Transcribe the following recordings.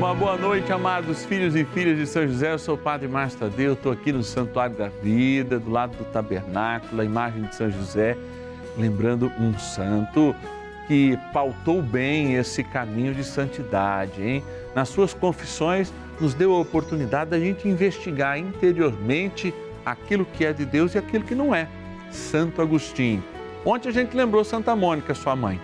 Uma boa noite, amados filhos e filhas de São José. Eu sou o Padre Márcio Tadeu, estou aqui no Santuário da Vida, do lado do tabernáculo, a imagem de São José, lembrando um santo que pautou bem esse caminho de santidade, hein? Nas suas confissões, nos deu a oportunidade da gente investigar interiormente aquilo que é de Deus e aquilo que não é. Santo Agostinho. Ontem a gente lembrou Santa Mônica, sua mãe.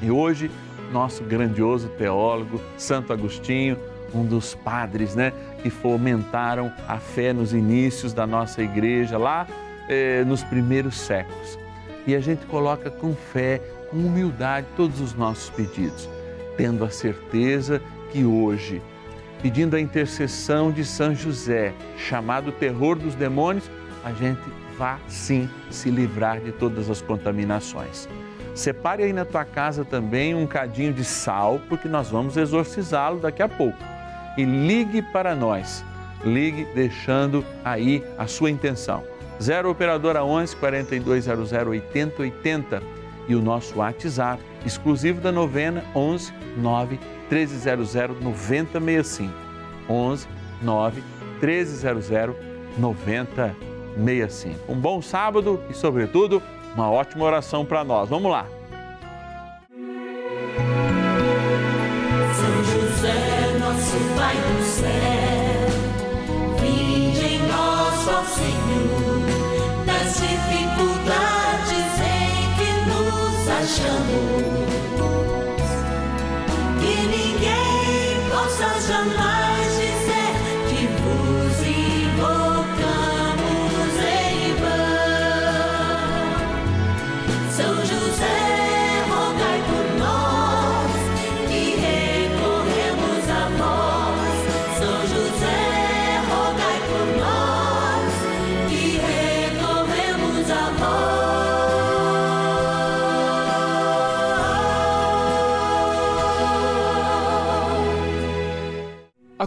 E hoje, nosso grandioso teólogo, Santo Agostinho, um dos padres né, que fomentaram a fé nos inícios da nossa igreja, lá eh, nos primeiros séculos. E a gente coloca com fé, com humildade, todos os nossos pedidos, tendo a certeza que hoje, pedindo a intercessão de São José, chamado terror dos demônios, a gente vá sim se livrar de todas as contaminações. Separe aí na tua casa também um cadinho de sal, porque nós vamos exorcizá-lo daqui a pouco. E ligue para nós. Ligue deixando aí a sua intenção. 0 operadora 11 4200 8080 e o nosso WhatsApp exclusivo da novena 11 9 1300 9065. 11 9 1300 9065. 65. Um bom sábado e, sobretudo, uma ótima oração para nós. Vamos lá. São José, nosso Pai do céu, vinde em nós, ó Senhor, das dificuldades em que nos achamos. Que ninguém possa jamais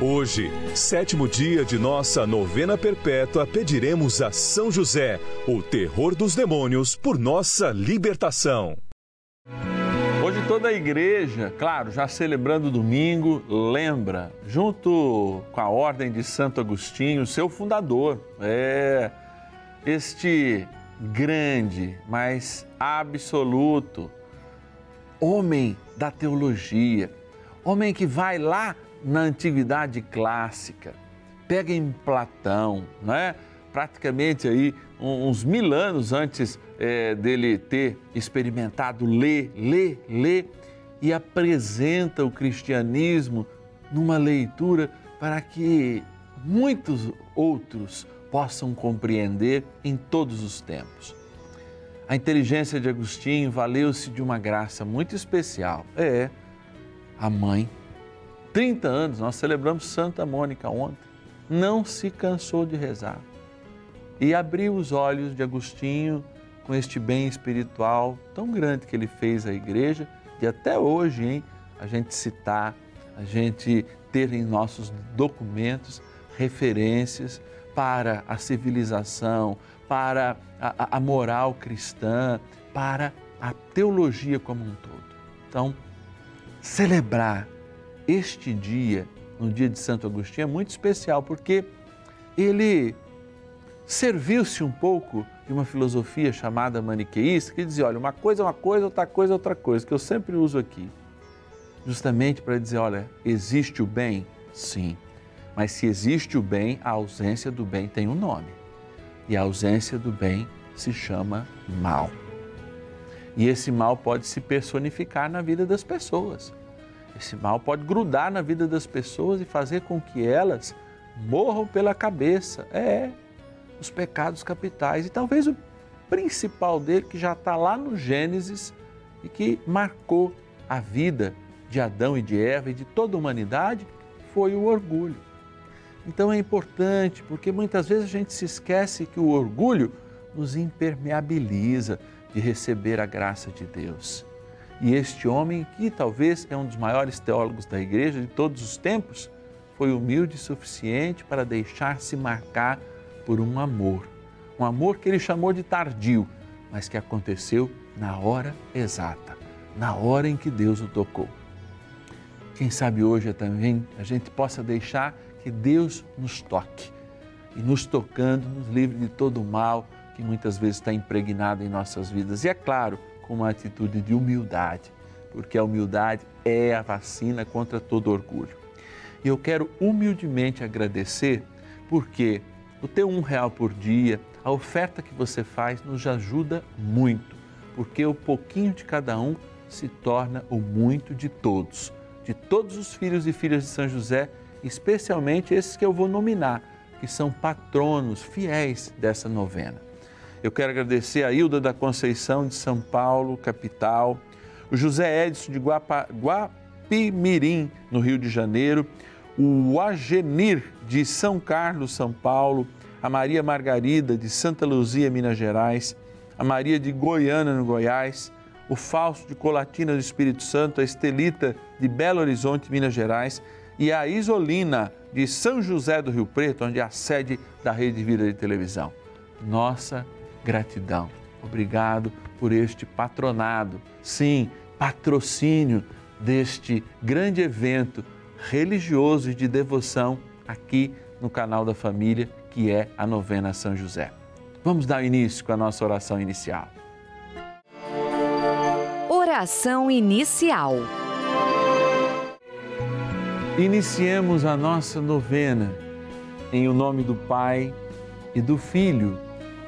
Hoje, sétimo dia de nossa novena perpétua, pediremos a São José, o terror dos demônios, por nossa libertação. Hoje toda a igreja, claro, já celebrando domingo, lembra, junto com a Ordem de Santo Agostinho, seu fundador, é este grande, mas absoluto homem da teologia, homem que vai lá na antiguidade clássica, pega em Platão, não é? praticamente aí uns mil anos antes é, dele ter experimentado ler, ler, ler e apresenta o cristianismo numa leitura para que muitos outros possam compreender em todos os tempos. A inteligência de Agostinho valeu-se de uma graça muito especial. É a mãe. 30 anos, nós celebramos Santa Mônica ontem. Não se cansou de rezar. E abriu os olhos de Agostinho com este bem espiritual tão grande que ele fez à igreja, e até hoje, hein, a gente citar, a gente ter em nossos documentos referências para a civilização, para a, a, moral cristã, para a teologia como um todo. Então, celebrar este dia, no dia de Santo Agostinho, é muito especial, porque ele serviu-se um pouco de uma filosofia chamada maniqueísta, que dizia, olha, uma coisa é uma coisa, outra coisa é outra coisa, que eu sempre uso aqui, justamente para dizer, olha, existe o bem? Sim. Mas se existe o bem, a ausência do bem tem um nome. E a ausência do bem se chama mal. E esse mal pode se personificar na vida das pessoas. Esse mal pode grudar na vida das pessoas e fazer com que elas morram pela cabeça. É, os pecados capitais. E talvez o principal dele, que já está lá no Gênesis e que marcou a vida de Adão e de Eva e de toda a humanidade, foi o orgulho. Então é importante, porque muitas vezes a gente se esquece que o orgulho nos impermeabiliza de receber a graça de Deus. E este homem, que talvez é um dos maiores teólogos da igreja de todos os tempos, foi humilde o suficiente para deixar-se marcar por um amor. Um amor que ele chamou de tardio, mas que aconteceu na hora exata, na hora em que Deus o tocou. Quem sabe hoje também a gente possa deixar que Deus nos toque e nos tocando, nos livre de todo o mal que muitas vezes está impregnado em nossas vidas. E é claro, com uma atitude de humildade, porque a humildade é a vacina contra todo orgulho. E eu quero humildemente agradecer, porque o teu um real por dia, a oferta que você faz nos ajuda muito, porque o pouquinho de cada um se torna o muito de todos, de todos os filhos e filhas de São José, especialmente esses que eu vou nominar, que são patronos fiéis dessa novena. Eu quero agradecer a Hilda da Conceição de São Paulo, capital, o José Edson de Guapa, Guapimirim, no Rio de Janeiro, o Agenir de São Carlos, São Paulo, a Maria Margarida de Santa Luzia, Minas Gerais, a Maria de Goiânia, no Goiás, o Fausto de Colatina do Espírito Santo, a Estelita de Belo Horizonte, Minas Gerais e a Isolina de São José do Rio Preto, onde é a sede da Rede Vida de Televisão. Nossa gratidão. Obrigado por este patronado, sim, patrocínio deste grande evento religioso e de devoção aqui no canal da família, que é a novena São José. Vamos dar início com a nossa oração inicial. Oração inicial. Iniciemos a nossa novena em o nome do Pai e do Filho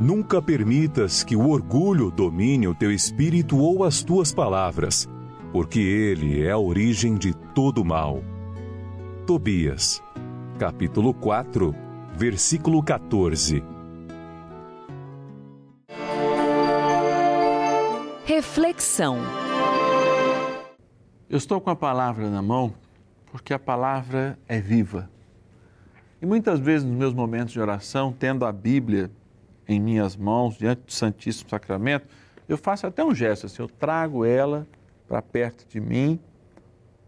Nunca permitas que o orgulho domine o teu espírito ou as tuas palavras, porque ele é a origem de todo mal. Tobias, capítulo 4, versículo 14. Reflexão. Eu estou com a palavra na mão porque a palavra é viva. E muitas vezes nos meus momentos de oração, tendo a Bíblia em minhas mãos, diante do Santíssimo Sacramento, eu faço até um gesto assim, eu trago ela para perto de mim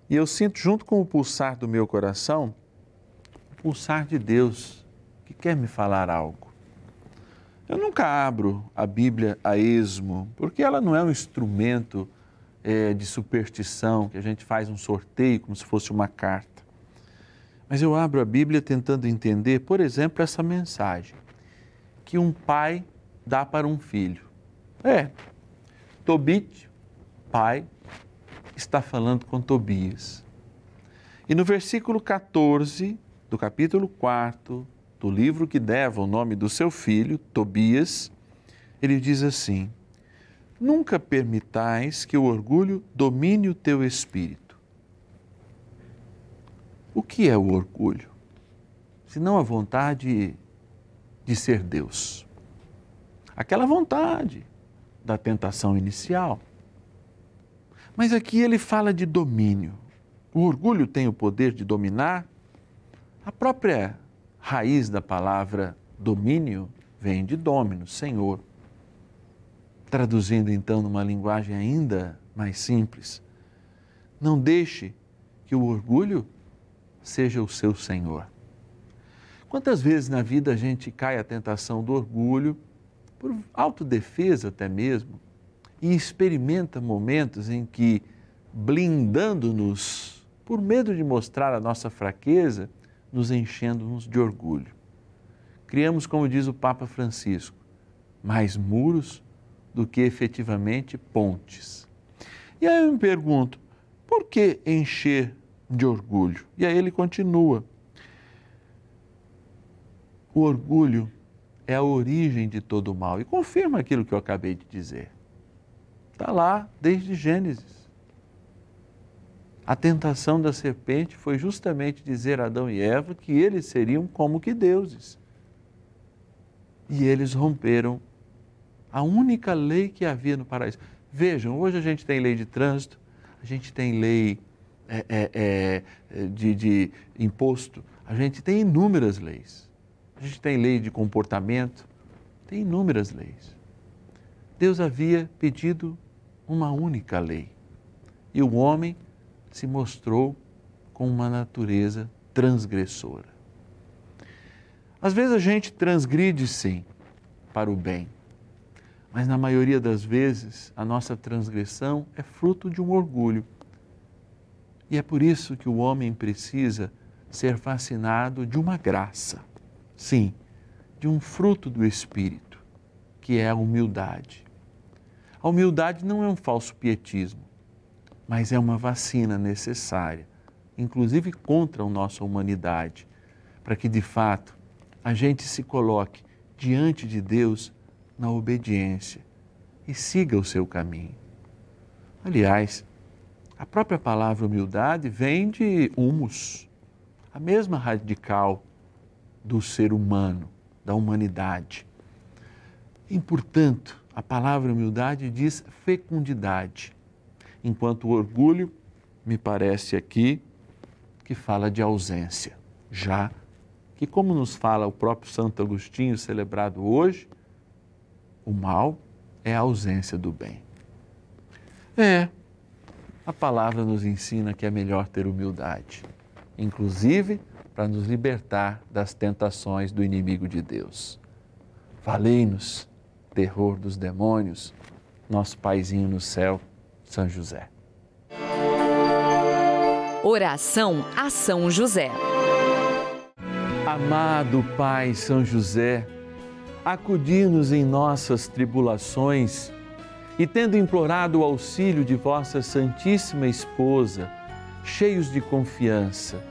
e eu sinto junto com o pulsar do meu coração, o pulsar de Deus que quer me falar algo. Eu nunca abro a Bíblia a esmo, porque ela não é um instrumento é, de superstição, que a gente faz um sorteio como se fosse uma carta. Mas eu abro a Bíblia tentando entender, por exemplo, essa mensagem que um pai dá para um filho. É, Tobit, pai, está falando com Tobias. E no versículo 14 do capítulo 4 do livro que deva o nome do seu filho, Tobias, ele diz assim: Nunca permitais que o orgulho domine o teu espírito. O que é o orgulho? Senão a vontade de ser Deus. Aquela vontade da tentação inicial. Mas aqui ele fala de domínio. O orgulho tem o poder de dominar. A própria raiz da palavra domínio vem de domino, senhor. Traduzindo então numa linguagem ainda mais simples, não deixe que o orgulho seja o seu senhor. Quantas vezes na vida a gente cai à tentação do orgulho, por autodefesa até mesmo, e experimenta momentos em que, blindando-nos, por medo de mostrar a nossa fraqueza, nos enchendo-nos de orgulho. Criamos, como diz o Papa Francisco, mais muros do que efetivamente pontes. E aí eu me pergunto, por que encher de orgulho? E aí ele continua. O orgulho é a origem de todo o mal. E confirma aquilo que eu acabei de dizer. Está lá desde Gênesis. A tentação da serpente foi justamente dizer a Adão e Eva que eles seriam como que deuses. E eles romperam a única lei que havia no paraíso. Vejam, hoje a gente tem lei de trânsito, a gente tem lei é, é, é, de, de imposto, a gente tem inúmeras leis. A gente tem lei de comportamento, tem inúmeras leis. Deus havia pedido uma única lei. E o homem se mostrou com uma natureza transgressora. Às vezes a gente transgride sim para o bem, mas na maioria das vezes a nossa transgressão é fruto de um orgulho. E é por isso que o homem precisa ser fascinado de uma graça sim, de um fruto do Espírito, que é a humildade. A humildade não é um falso pietismo, mas é uma vacina necessária, inclusive contra a nossa humanidade, para que de fato a gente se coloque diante de Deus na obediência e siga o seu caminho. Aliás, a própria palavra humildade vem de humus, a mesma radical do ser humano, da humanidade. E, portanto, a palavra humildade diz fecundidade, enquanto o orgulho me parece aqui que fala de ausência, já que, como nos fala o próprio Santo Agostinho, celebrado hoje, o mal é a ausência do bem. É, a palavra nos ensina que é melhor ter humildade, inclusive para nos libertar das tentações do inimigo de Deus. Valei-nos, terror dos demônios, nosso paizinho no céu, São José. Oração a São José. Amado Pai São José, acudir-nos em nossas tribulações e, tendo implorado o auxílio de vossa Santíssima Esposa, cheios de confiança,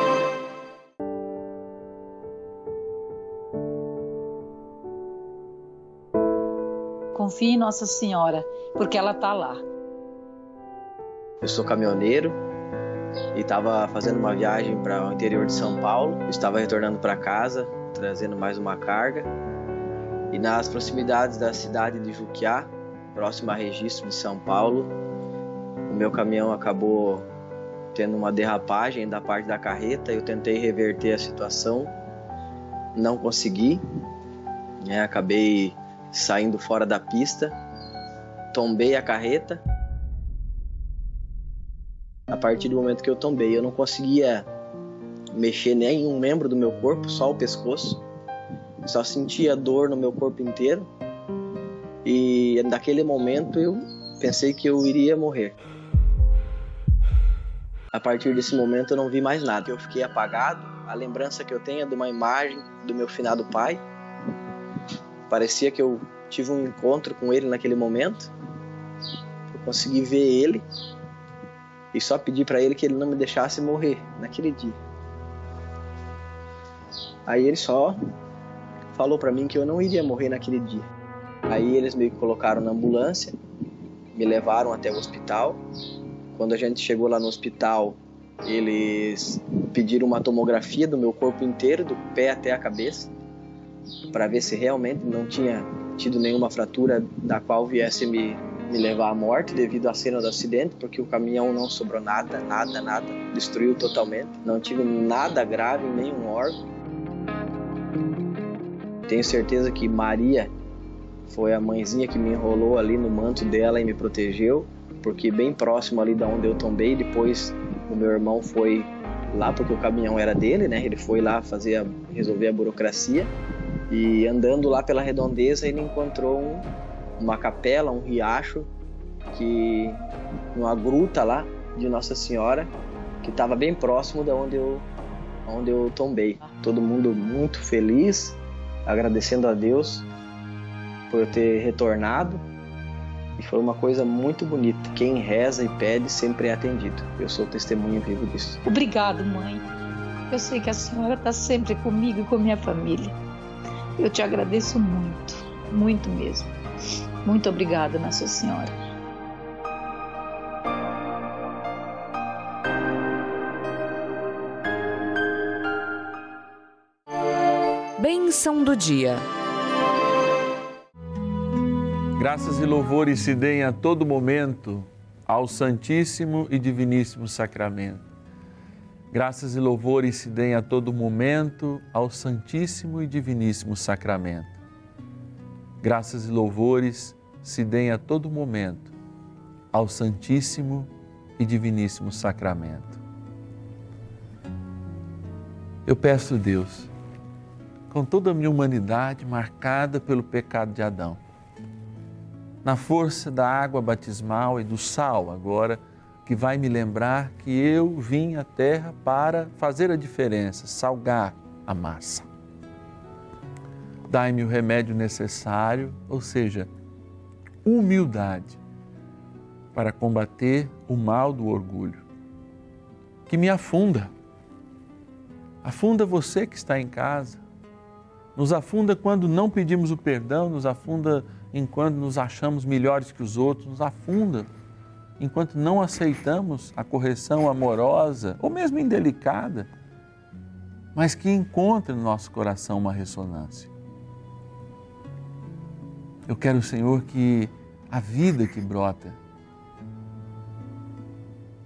Confie em Nossa Senhora, porque ela está lá. Eu sou caminhoneiro e estava fazendo uma viagem para o interior de São Paulo. estava retornando para casa, trazendo mais uma carga. E nas proximidades da cidade de Juquiá, próximo a Registro de São Paulo, o meu caminhão acabou tendo uma derrapagem da parte da carreta. Eu tentei reverter a situação, não consegui. Né? Acabei saindo fora da pista, tombei a carreta. A partir do momento que eu tombei, eu não conseguia mexer nem um membro do meu corpo, só o pescoço. Só sentia dor no meu corpo inteiro. E naquele momento eu pensei que eu iria morrer. A partir desse momento eu não vi mais nada. Eu fiquei apagado. A lembrança que eu tenho é de uma imagem do meu finado pai. Parecia que eu tive um encontro com ele naquele momento. Eu consegui ver ele e só pedi para ele que ele não me deixasse morrer naquele dia. Aí ele só falou para mim que eu não iria morrer naquele dia. Aí eles me colocaram na ambulância, me levaram até o hospital. Quando a gente chegou lá no hospital, eles pediram uma tomografia do meu corpo inteiro, do pé até a cabeça, para ver se realmente não tinha tido nenhuma fratura da qual viesse me, me levar à morte devido à cena do acidente, porque o caminhão não sobrou nada, nada, nada, destruiu totalmente. Não tive nada grave nenhum órgão. Tenho certeza que Maria foi a mãezinha que me enrolou ali no manto dela e me protegeu, porque bem próximo ali da onde eu tombei, depois o meu irmão foi lá porque o caminhão era dele, né? Ele foi lá fazer a, resolver a burocracia e andando lá pela redondeza ele encontrou um, uma capela, um riacho que uma gruta lá de Nossa Senhora que estava bem próximo da onde eu onde eu tombei. Todo mundo muito feliz, agradecendo a Deus por eu ter retornado. E foi uma coisa muito bonita. Quem reza e pede sempre é atendido. Eu sou testemunho vivo disso. Obrigado, mãe. Eu sei que a senhora está sempre comigo e com minha família. Eu te agradeço muito, muito mesmo. Muito obrigada, Nossa Senhora. Bênção do dia. Graças e louvores se deem a todo momento ao Santíssimo e Diviníssimo Sacramento. Graças e louvores se deem a todo momento ao Santíssimo e Diviníssimo Sacramento. Graças e louvores se deem a todo momento ao Santíssimo e Diviníssimo Sacramento. Eu peço, Deus, com toda a minha humanidade marcada pelo pecado de Adão, na força da água batismal e do sal agora, que vai me lembrar que eu vim à terra para fazer a diferença, salgar a massa. Dai-me o remédio necessário, ou seja, humildade, para combater o mal do orgulho, que me afunda. Afunda você que está em casa, nos afunda quando não pedimos o perdão, nos afunda enquanto nos achamos melhores que os outros, nos afunda enquanto não aceitamos a correção amorosa ou mesmo indelicada, mas que encontra no nosso coração uma ressonância. Eu quero, Senhor, que a vida que brota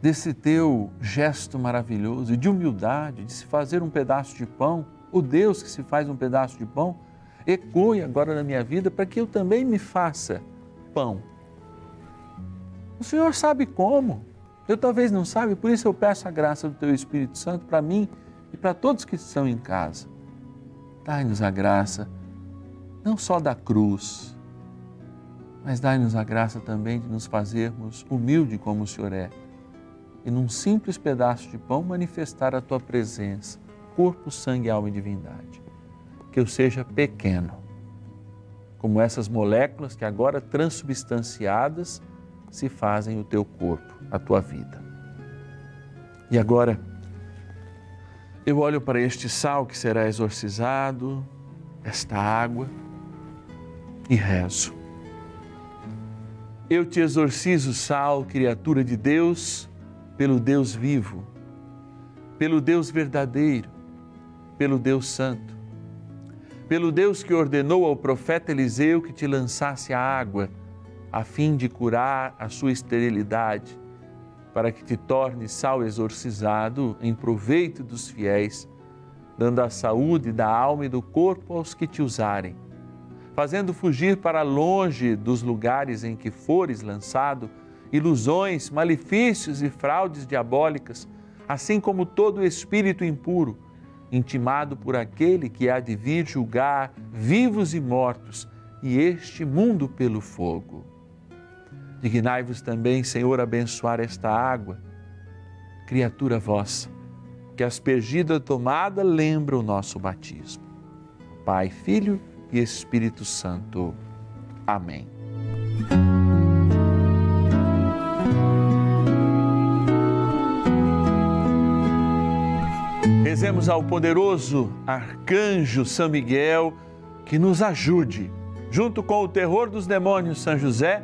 desse teu gesto maravilhoso de humildade, de se fazer um pedaço de pão, o Deus que se faz um pedaço de pão, ecoe agora na minha vida para que eu também me faça pão. O Senhor sabe como. Eu talvez não saiba, por isso eu peço a graça do Teu Espírito Santo para mim e para todos que estão em casa. Dai-nos a graça, não só da cruz, mas dai-nos a graça também de nos fazermos humilde como o Senhor é e num simples pedaço de pão manifestar a Tua presença, corpo, sangue, alma e divindade que eu seja pequeno, como essas moléculas que agora transubstanciadas se fazem o teu corpo, a tua vida. E agora, eu olho para este sal que será exorcizado, esta água, e rezo. Eu te exorcizo, sal, criatura de Deus, pelo Deus vivo, pelo Deus verdadeiro, pelo Deus santo pelo Deus que ordenou ao profeta Eliseu que te lançasse a água, a fim de curar a sua esterilidade, para que te torne sal exorcizado em proveito dos fiéis, dando a saúde da alma e do corpo aos que te usarem, fazendo fugir para longe dos lugares em que fores lançado ilusões, malefícios e fraudes diabólicas, assim como todo espírito impuro intimado por aquele que há de vir julgar vivos e mortos e este mundo pelo fogo. Dignai-vos também, Senhor, abençoar esta água, criatura vossa, que aspergida tomada lembra o nosso batismo. Pai, Filho e Espírito Santo. Amém. Rezemos ao poderoso arcanjo São Miguel que nos ajude, junto com o terror dos demônios São José,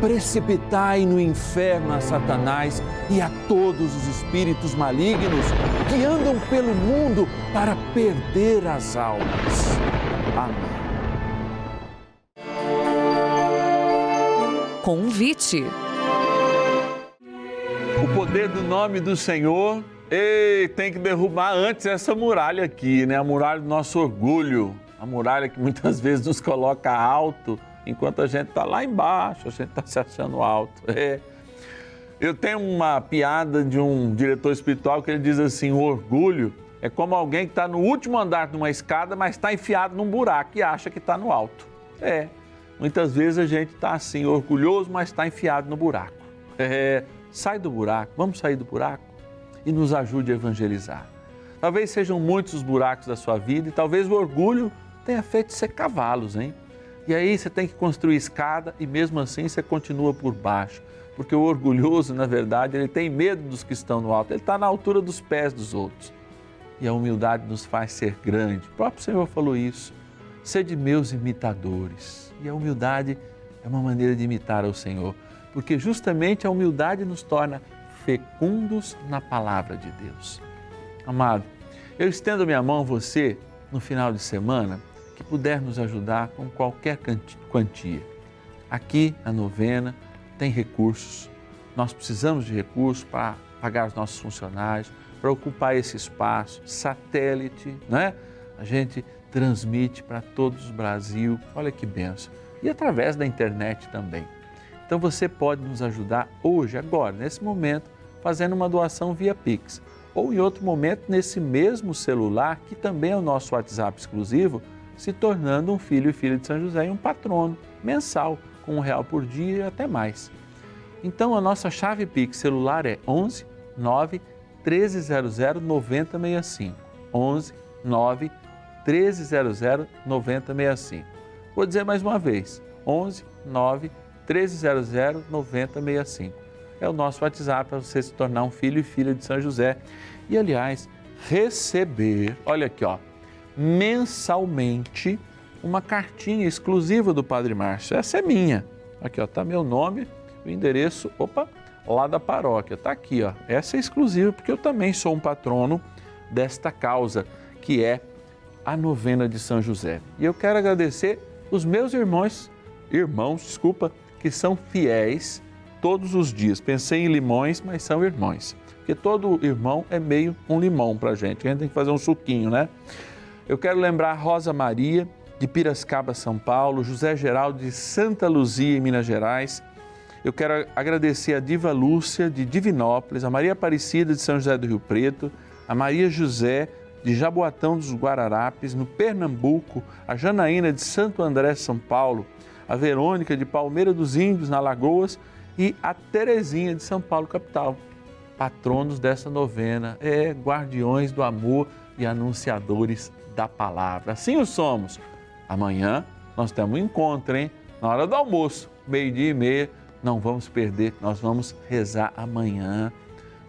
precipitai no inferno a Satanás e a todos os espíritos malignos que andam pelo mundo para perder as almas. Amém. Convite. O poder do nome do Senhor Ei, tem que derrubar antes essa muralha aqui, né? A muralha do nosso orgulho. A muralha que muitas vezes nos coloca alto, enquanto a gente está lá embaixo, a gente está se achando alto. É. Eu tenho uma piada de um diretor espiritual que ele diz assim: o orgulho é como alguém que está no último andar de uma escada, mas está enfiado num buraco e acha que está no alto. É. Muitas vezes a gente está assim, orgulhoso, mas está enfiado no buraco. É. Sai do buraco, vamos sair do buraco e nos ajude a evangelizar. Talvez sejam muitos os buracos da sua vida e talvez o orgulho tenha feito ser cavalos, hein? E aí você tem que construir escada e mesmo assim você continua por baixo. Porque o orgulhoso, na verdade, ele tem medo dos que estão no alto, ele está na altura dos pés dos outros. E a humildade nos faz ser grande. O próprio Senhor falou isso. Sede meus imitadores. E a humildade é uma maneira de imitar ao Senhor, porque justamente a humildade nos torna fecundos na palavra de Deus. Amado, Eu estendo minha mão a você no final de semana que puder nos ajudar com qualquer quantia. Aqui na novena tem recursos. Nós precisamos de recursos para pagar os nossos funcionários, para ocupar esse espaço, satélite, né? A gente transmite para todos o Brasil. Olha que benção. E através da internet também. Então você pode nos ajudar hoje, agora, nesse momento, fazendo uma doação via Pix. Ou em outro momento, nesse mesmo celular, que também é o nosso WhatsApp exclusivo, se tornando um filho e filha de São José e um patrono mensal, com um real por dia e até mais. Então a nossa chave Pix celular é 11 9 1300 9065. 11 9 1300 9065. Vou dizer mais uma vez: 11 9 1300 9065. É o nosso WhatsApp para você se tornar um filho e filha de São José. E aliás, receber, olha aqui, ó, mensalmente uma cartinha exclusiva do Padre Márcio. Essa é minha. Aqui, ó, tá meu nome, o endereço, opa, lá da paróquia. Tá aqui, ó. Essa é exclusiva porque eu também sou um patrono desta causa, que é a novena de São José. E eu quero agradecer os meus irmãos, irmãos, desculpa, que são fiéis todos os dias. Pensei em limões, mas são irmãos. Porque todo irmão é meio um limão para gente. A gente tem que fazer um suquinho, né? Eu quero lembrar Rosa Maria, de Piracicaba, São Paulo, José Geraldo de Santa Luzia, em Minas Gerais. Eu quero agradecer a Diva Lúcia, de Divinópolis, a Maria Aparecida, de São José do Rio Preto, a Maria José, de Jaboatão dos Guararapes, no Pernambuco, a Janaína, de Santo André, São Paulo, a Verônica, de Palmeira dos Índios, na Lagoas, e a Terezinha, de São Paulo, capital. Patronos dessa novena, é guardiões do amor e anunciadores da palavra. Assim o somos. Amanhã nós temos um encontro, hein? Na hora do almoço, meio-dia e meia, não vamos perder, nós vamos rezar amanhã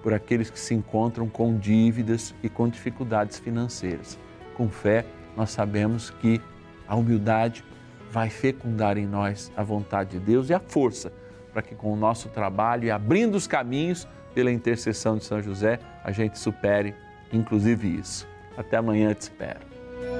por aqueles que se encontram com dívidas e com dificuldades financeiras. Com fé, nós sabemos que a humildade vai fecundar em nós a vontade de Deus e a força para que com o nosso trabalho e abrindo os caminhos pela intercessão de São José, a gente supere inclusive isso. Até amanhã, te espero.